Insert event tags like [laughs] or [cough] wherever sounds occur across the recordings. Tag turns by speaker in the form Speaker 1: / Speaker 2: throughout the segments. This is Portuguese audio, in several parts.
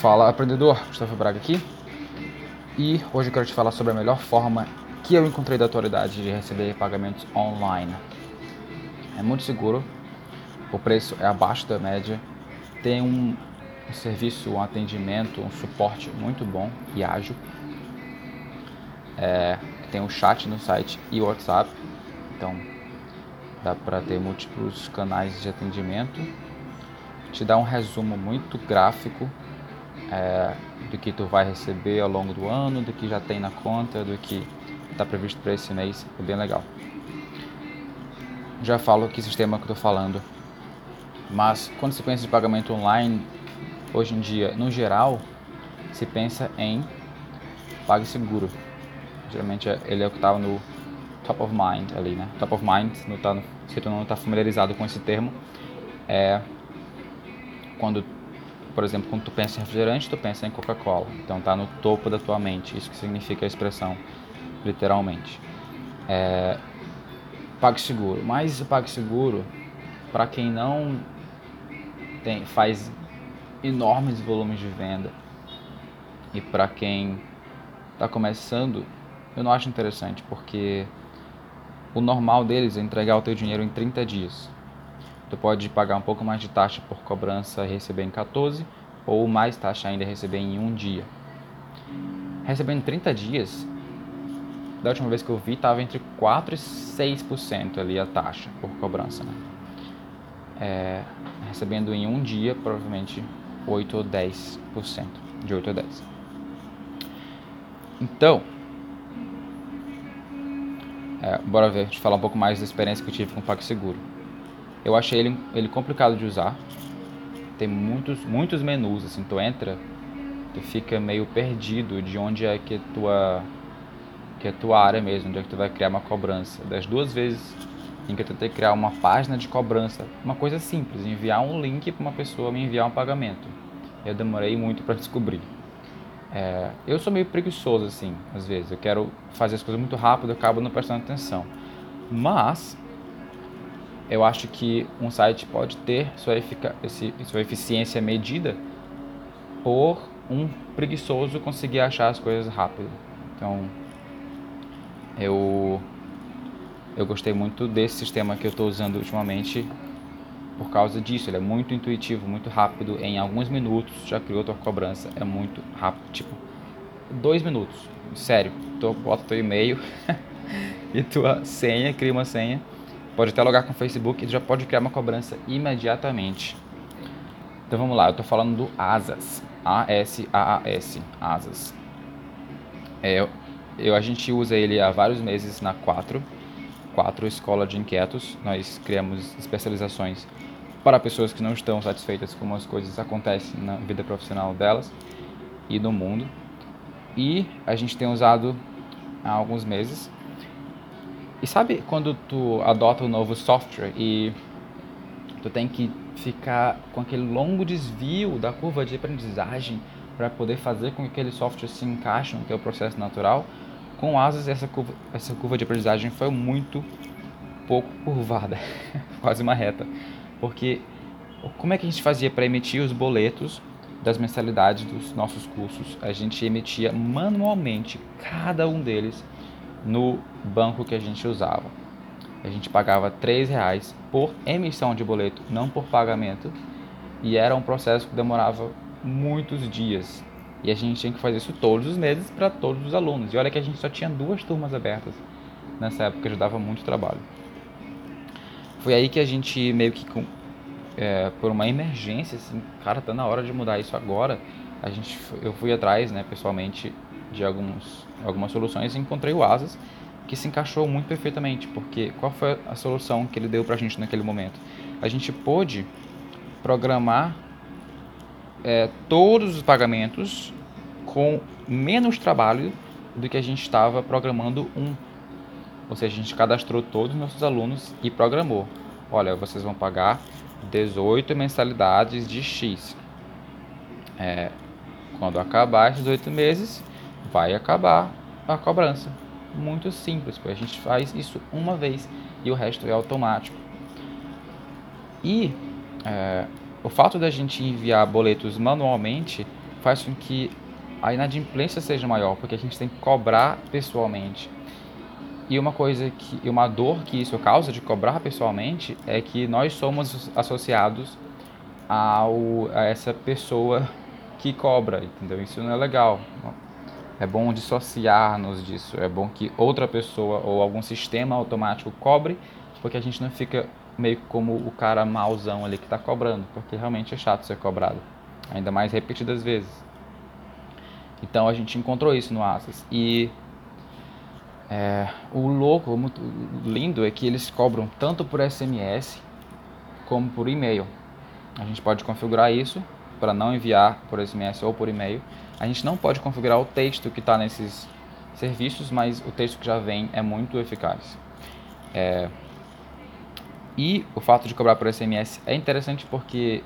Speaker 1: Fala aprendedor, Gustavo Braga aqui. E hoje eu quero te falar sobre a melhor forma que eu encontrei da atualidade de receber pagamentos online. É muito seguro, o preço é abaixo da média, tem um, um serviço, um atendimento, um suporte muito bom e ágil. É, tem o chat no site e WhatsApp, então dá para ter múltiplos canais de atendimento. Te dá um resumo muito gráfico é, do que tu vai receber ao longo do ano, do que já tem na conta, do que está previsto para esse mês, é bem legal. Já falo que sistema que estou falando, mas quando se pensa em pagamento online, hoje em dia, no geral, se pensa em PagSeguro. Geralmente é, ele é o que estava no top of mind ali, né? Top of mind, não tá se tu não está familiarizado com esse termo, é quando por exemplo, quando tu pensa em refrigerante, tu pensa em Coca-Cola. Então está no topo da tua mente. Isso que significa a expressão, literalmente. É, PagSeguro. Mas o PagSeguro, para quem não tem, faz enormes volumes de venda e para quem está começando, eu não acho interessante, porque o normal deles é entregar o teu dinheiro em 30 dias. Tu pode pagar um pouco mais de taxa por cobrança e receber em 14, ou mais taxa ainda receber em um dia. Recebendo em 30 dias, da última vez que eu vi, estava entre 4% e 6% ali a taxa por cobrança. Né? É, recebendo em um dia, provavelmente 8 ou 10%. De 8 a 10%. Então, é, bora ver, deixa eu falar um pouco mais da experiência que eu tive com o PagSeguro. Eu achei ele, ele complicado de usar. Tem muitos, muitos menus, assim, tu entra, tu fica meio perdido de onde é que tua que é tua área mesmo, onde é que tu vai criar uma cobrança. Das duas vezes em que eu tentei criar uma página de cobrança, uma coisa simples, enviar um link para uma pessoa me enviar um pagamento. Eu demorei muito para [laughs] descobrir. É, eu sou meio preguiçoso assim, às vezes. Eu quero fazer as coisas muito rápido, eu acabo não prestando atenção. Mas eu acho que um site pode ter sua, sua eficiência medida por um preguiçoso conseguir achar as coisas rápido. Então, eu eu gostei muito desse sistema que eu estou usando ultimamente por causa disso. Ele é muito intuitivo, muito rápido. Em alguns minutos já criou tua cobrança. É muito rápido, tipo dois minutos. Sério, tu bota teu e-mail [laughs] e tua senha, cria uma senha Pode até logar com o Facebook e já pode criar uma cobrança imediatamente. Então vamos lá, eu estou falando do Asas. A-S-A-A-S. Asas. É, eu, a gente usa ele há vários meses na 4. 4 Escola de Inquietos. Nós criamos especializações para pessoas que não estão satisfeitas com como as coisas acontecem na vida profissional delas e no mundo. E a gente tem usado há alguns meses e sabe quando tu adota um novo software e tu tem que ficar com aquele longo desvio da curva de aprendizagem para poder fazer com que aquele software se encaixe no teu processo natural? Com Asas essa curva, essa curva de aprendizagem foi muito pouco curvada, [laughs] quase uma reta. Porque como é que a gente fazia para emitir os boletos das mensalidades dos nossos cursos? A gente emitia manualmente cada um deles no banco que a gente usava. A gente pagava R$ reais por emissão de boleto, não por pagamento, e era um processo que demorava muitos dias. E a gente tinha que fazer isso todos os meses para todos os alunos. E olha que a gente só tinha duas turmas abertas nessa época, já dava muito trabalho. Foi aí que a gente meio que é, por uma emergência, assim, cara, tá na hora de mudar isso agora. A gente, eu fui atrás, né, pessoalmente, de alguns, algumas soluções e encontrei o Asas, que se encaixou muito perfeitamente, porque qual foi a solução que ele deu para a gente naquele momento? A gente pôde programar é, todos os pagamentos com menos trabalho do que a gente estava programando um. Ou seja, a gente cadastrou todos os nossos alunos e programou. Olha, vocês vão pagar 18 mensalidades de X. É, quando acabar esses 8 meses, vai acabar a cobrança. Muito simples, porque a gente faz isso uma vez e o resto é automático. E é, o fato da gente enviar boletos manualmente faz com que a inadimplência seja maior, porque a gente tem que cobrar pessoalmente. E uma coisa que, uma dor que isso causa de cobrar pessoalmente é que nós somos associados ao, a essa pessoa que cobra, entendeu? Isso não é legal. É bom dissociar-nos disso. É bom que outra pessoa ou algum sistema automático cobre, porque a gente não fica meio como o cara mauzão ali que está cobrando, porque realmente é chato ser cobrado, ainda mais repetidas vezes. Então a gente encontrou isso no Asas. E é, o louco, muito lindo, é que eles cobram tanto por SMS como por e-mail. A gente pode configurar isso para não enviar por SMS ou por e-mail. A gente não pode configurar o texto que está nesses serviços, mas o texto que já vem é muito eficaz. É, e o fato de cobrar por SMS é interessante porque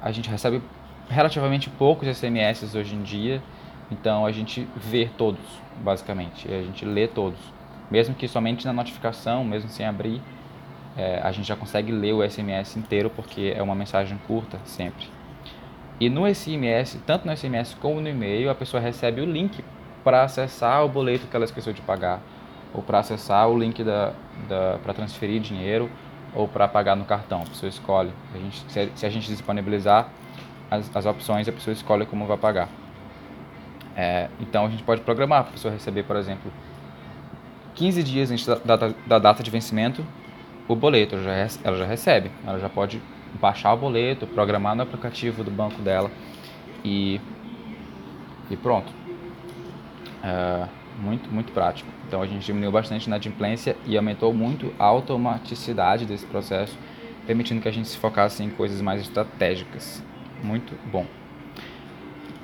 Speaker 1: a gente recebe relativamente poucos SMS hoje em dia, então a gente vê todos, basicamente, a gente lê todos. Mesmo que somente na notificação, mesmo sem abrir, é, a gente já consegue ler o SMS inteiro porque é uma mensagem curta sempre. E no SMS, tanto no SMS como no e-mail, a pessoa recebe o link para acessar o boleto que ela esqueceu de pagar, ou para acessar o link da, da para transferir dinheiro, ou para pagar no cartão. A pessoa escolhe. A gente, se, se a gente disponibilizar as, as opções, a pessoa escolhe como vai pagar. É, então a gente pode programar para a pessoa receber, por exemplo, 15 dias antes da data, da data de vencimento, o boleto, ela já, ela já recebe. Ela já pode baixar o boleto, programar no aplicativo do banco dela e, e pronto. É, muito, muito prático. Então a gente diminuiu bastante a inadimplência e aumentou muito a automaticidade desse processo, permitindo que a gente se focasse em coisas mais estratégicas. Muito bom.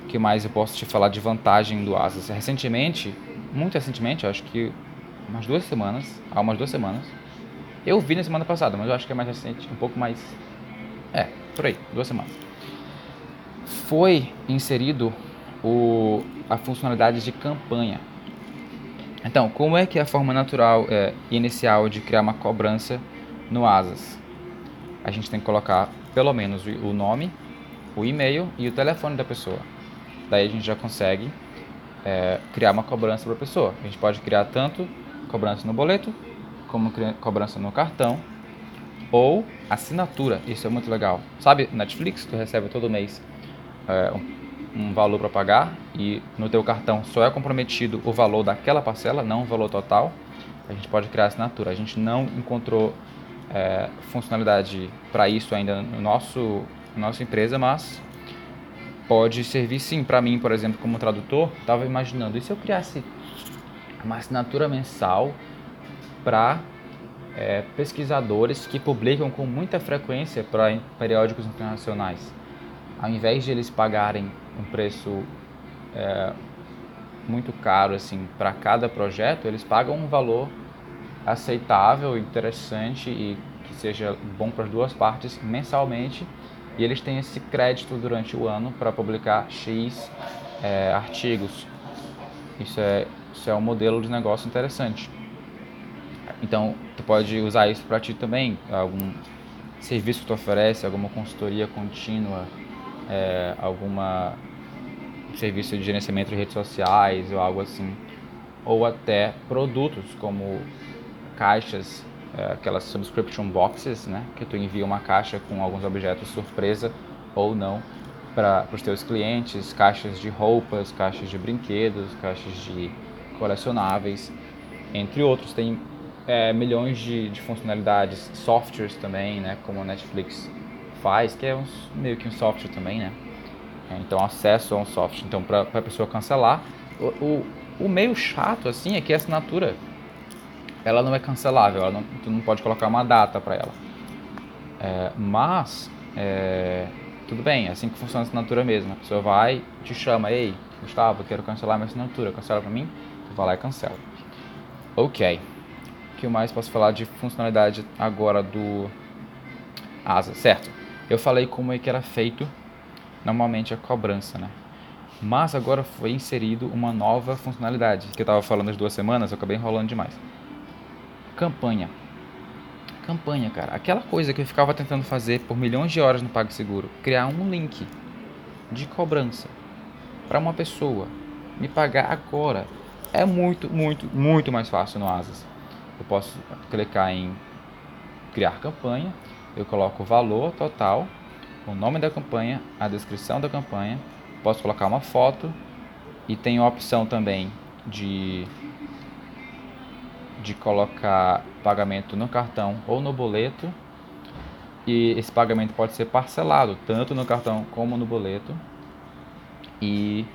Speaker 1: O que mais eu posso te falar de vantagem do Asas? Recentemente, muito recentemente, acho que umas duas semanas, há umas duas semanas, eu vi na semana passada, mas eu acho que é mais recente, um pouco mais. Por aí, duas semanas. Foi inserido o, a funcionalidade de campanha. Então, como é que é a forma natural é, inicial de criar uma cobrança no Asas? A gente tem que colocar pelo menos o nome, o e-mail e o telefone da pessoa. Daí a gente já consegue é, criar uma cobrança para a pessoa. A gente pode criar tanto cobrança no boleto, como cobrança no cartão, ou assinatura. Isso é muito legal. Sabe, Netflix, tu recebe todo mês é, um valor para pagar e no teu cartão só é comprometido o valor daquela parcela, não o valor total, a gente pode criar assinatura. A gente não encontrou é, funcionalidade para isso ainda no nosso nossa empresa, mas pode servir sim para mim, por exemplo, como tradutor. Estava imaginando e se eu criasse uma assinatura mensal para é, pesquisadores que publicam com muita frequência para periódicos internacionais, ao invés de eles pagarem um preço é, muito caro assim para cada projeto, eles pagam um valor aceitável, interessante e que seja bom para as duas partes mensalmente e eles têm esse crédito durante o ano para publicar X é, artigos. Isso é, isso é um modelo de negócio interessante. Então, tu pode usar isso para ti também, algum serviço que tu oferece, alguma consultoria contínua, é, alguma serviço de gerenciamento de redes sociais ou algo assim, ou até produtos como caixas, é, aquelas subscription boxes, né, que tu envia uma caixa com alguns objetos surpresa ou não para os teus clientes, caixas de roupas, caixas de brinquedos, caixas de colecionáveis, entre outros. Tem é, milhões de, de, funcionalidades, softwares também, né, como a Netflix faz, que é um, meio que um software também, né? É, então, acesso a um software. Então, para a pessoa cancelar, o, o, o, meio chato, assim, é que a assinatura, ela não é cancelável, ela não, tu não pode colocar uma data para ela. É, mas, é, tudo bem, é assim que funciona a assinatura mesmo. A pessoa vai, te chama, ei, Gustavo, eu quero cancelar minha assinatura, cancela para mim? Tu vai lá e cancela. Ok. Que mais posso falar de funcionalidade agora do Asa? Certo. Eu falei como é que era feito normalmente a cobrança, né? Mas agora foi inserido uma nova funcionalidade, que eu estava falando as duas semanas, eu acabei enrolando demais. Campanha. Campanha, cara. Aquela coisa que eu ficava tentando fazer por milhões de horas no PagSeguro. Criar um link. de cobrança para uma pessoa me pagar agora é muito, muito, muito mais fácil no Asas. Eu posso clicar em criar campanha, eu coloco o valor total, o nome da campanha, a descrição da campanha, posso colocar uma foto e tenho a opção também de de colocar pagamento no cartão ou no boleto. E esse pagamento pode ser parcelado tanto no cartão como no boleto. E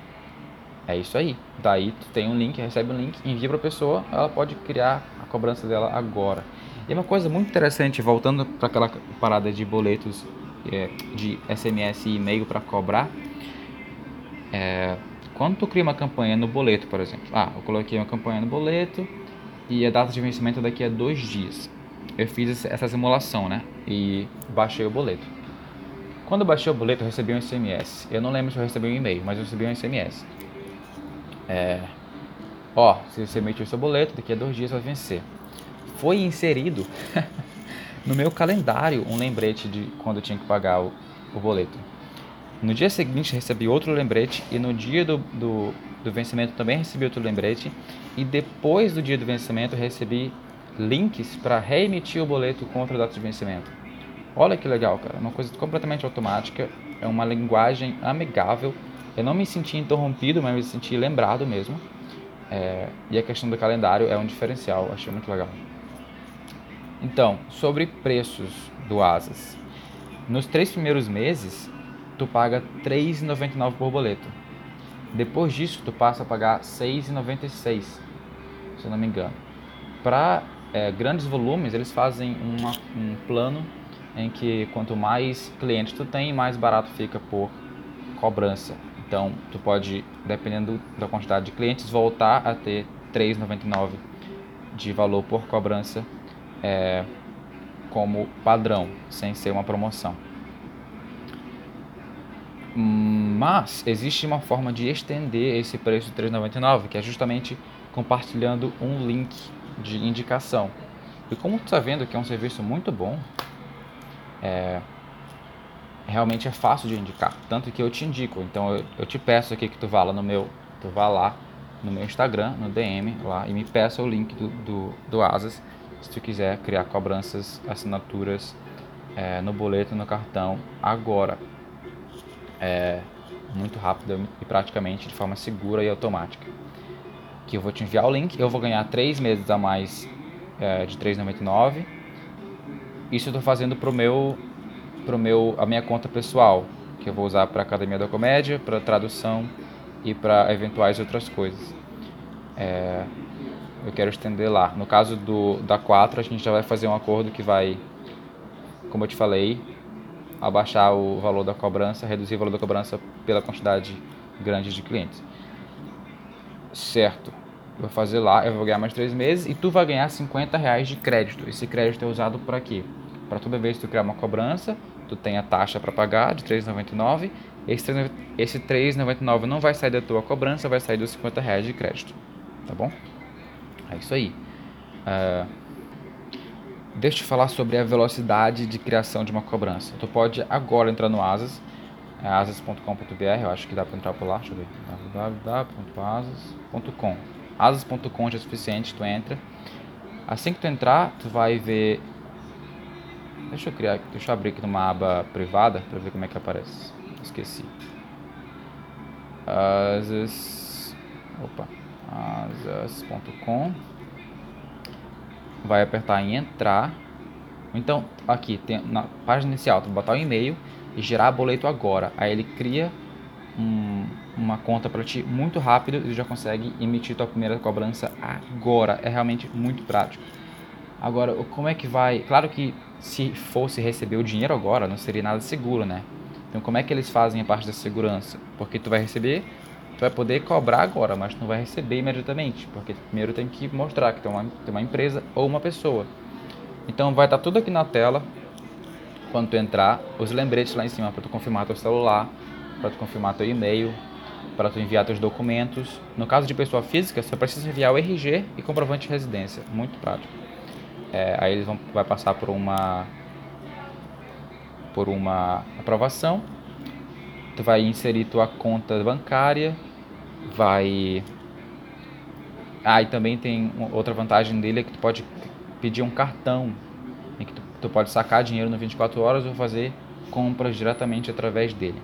Speaker 1: é isso aí. Daí tu tem um link, recebe um link, envia para a pessoa, ela pode criar a cobrança dela agora. E uma coisa muito interessante, voltando para aquela parada de boletos, é, de SMS e e-mail para cobrar, é, quando tu cria uma campanha no boleto, por exemplo, ah, eu coloquei uma campanha no boleto e a data de vencimento é daqui a dois dias. Eu fiz essa simulação, né? E baixei o boleto. Quando eu baixei o boleto, eu recebi um SMS. Eu não lembro se eu recebi um e-mail, mas eu recebi um SMS. É, ó, se você emitiu seu boleto, daqui a dois dias vai vencer. Foi inserido [laughs] no meu calendário um lembrete de quando eu tinha que pagar o, o boleto. No dia seguinte recebi outro lembrete e no dia do, do, do vencimento também recebi outro lembrete e depois do dia do vencimento recebi links para reemitir o boleto contra a data de vencimento. Olha que legal, cara, uma coisa completamente automática, é uma linguagem amigável. Eu não me senti interrompido, mas me senti lembrado mesmo. É, e a questão do calendário é um diferencial, achei muito legal. Então, sobre preços do Asas. Nos três primeiros meses, tu paga R$ 3,99 por boleto. Depois disso, tu passa a pagar R$ 6,96, se eu não me engano. Para é, grandes volumes, eles fazem uma, um plano em que quanto mais clientes tu tem, mais barato fica por cobrança. Então, tu pode, dependendo da quantidade de clientes, voltar a ter R$ 3,99 de valor por cobrança é, como padrão, sem ser uma promoção. Mas existe uma forma de estender esse preço de 3,99, que é justamente compartilhando um link de indicação. E como tu está vendo que é um serviço muito bom, é, realmente é fácil de indicar, tanto que eu te indico. Então eu, eu te peço aqui que tu vá lá no meu, tu vá lá no meu Instagram, no DM lá e me peça o link do, do, do Asas se tu quiser criar cobranças, assinaturas é, no boleto, no cartão agora é, muito rápida e praticamente de forma segura e automática. Que eu vou te enviar o link, eu vou ganhar 3 meses a mais é, de 3,99. Isso eu estou fazendo pro meu, pro meu, a minha conta pessoal, que eu vou usar para Academia da Comédia, para tradução e para eventuais outras coisas. É, eu quero estender lá. No caso do da 4, a gente já vai fazer um acordo que vai, como eu te falei, abaixar o valor da cobrança, reduzir o valor da cobrança pela quantidade grande de clientes. Certo. Vou fazer lá, eu vou ganhar mais três meses e tu vai ganhar 50 reais de crédito. Esse crédito é usado para quê? Para toda vez que tu criar uma cobrança, tu tem a taxa para pagar de 3,99. Esse 3,99 não vai sair da tua cobrança, vai sair dos 50 reais de crédito. Tá bom? É isso aí. Uh, Deixa eu falar sobre a velocidade de criação de uma cobrança. Tu pode agora entrar no Asas, é asas.com.br, eu acho que dá para entrar por lá, deixa eu ver, www.asas.com. Asas.com já é suficiente, tu entra. Assim que tu entrar, tu vai ver Deixa eu criar, deixa eu abrir aqui numa aba privada para ver como é que aparece. Esqueci. Asas Opa. Asas.com vai apertar em entrar. Então, aqui, tem, na página inicial, tu botar o e-mail e gerar boleto agora. Aí ele cria um, uma conta para ti muito rápido e já consegue emitir tua primeira cobrança agora. É realmente muito prático. Agora, como é que vai? Claro que se fosse receber o dinheiro agora, não seria nada seguro, né? Então, como é que eles fazem a parte da segurança? Porque tu vai receber tu vai poder cobrar agora, mas tu não vai receber imediatamente, porque primeiro tem que mostrar que tem uma, tem uma empresa ou uma pessoa. Então vai estar tudo aqui na tela quando tu entrar, os lembretes lá em cima para tu confirmar teu celular, para tu confirmar teu e-mail, para tu enviar teus documentos. No caso de pessoa física, só precisa enviar o RG e comprovante de residência, muito prático. É, aí eles vão vai passar por uma por uma aprovação tu vai inserir tua conta bancária, vai ah, e também tem outra vantagem dele é que tu pode pedir um cartão em que tu, tu pode sacar dinheiro no 24 horas ou fazer compras diretamente através dele.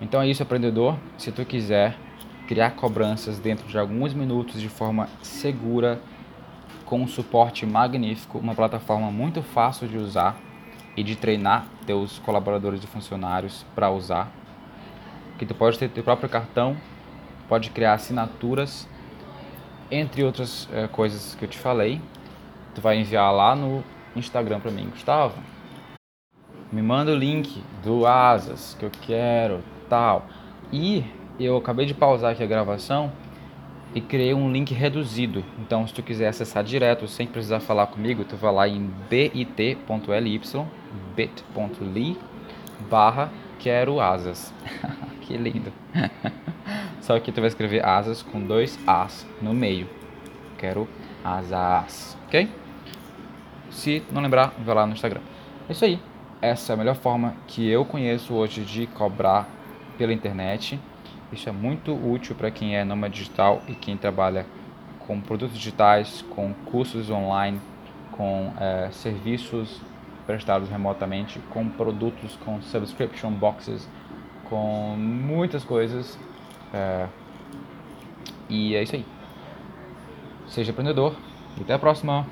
Speaker 1: Então é isso, aprendedor. Se tu quiser criar cobranças dentro de alguns minutos de forma segura, com um suporte magnífico, uma plataforma muito fácil de usar e de treinar teus colaboradores e funcionários para usar, que tu pode ter teu próprio cartão, pode criar assinaturas entre outras é, coisas que eu te falei, tu vai enviar lá no Instagram para mim, Gustavo. Me manda o link do Asas que eu quero, tal. E eu acabei de pausar aqui a gravação e criei um link reduzido. Então, se tu quiser acessar direto, sem precisar falar comigo, tu vai lá em bit.ly, bit.ly barra quero asas. [laughs] que lindo. [laughs] Só que tu vai escrever asas com dois as no meio. Quero asas, ok? Se não lembrar, vai lá no Instagram. É isso aí. Essa é a melhor forma que eu conheço hoje de cobrar pela internet. Isso é muito útil para quem é nômade digital e quem trabalha com produtos digitais, com cursos online, com é, serviços prestados remotamente, com produtos, com subscription boxes, com muitas coisas é, e é isso aí. Seja empreendedor. Até a próxima.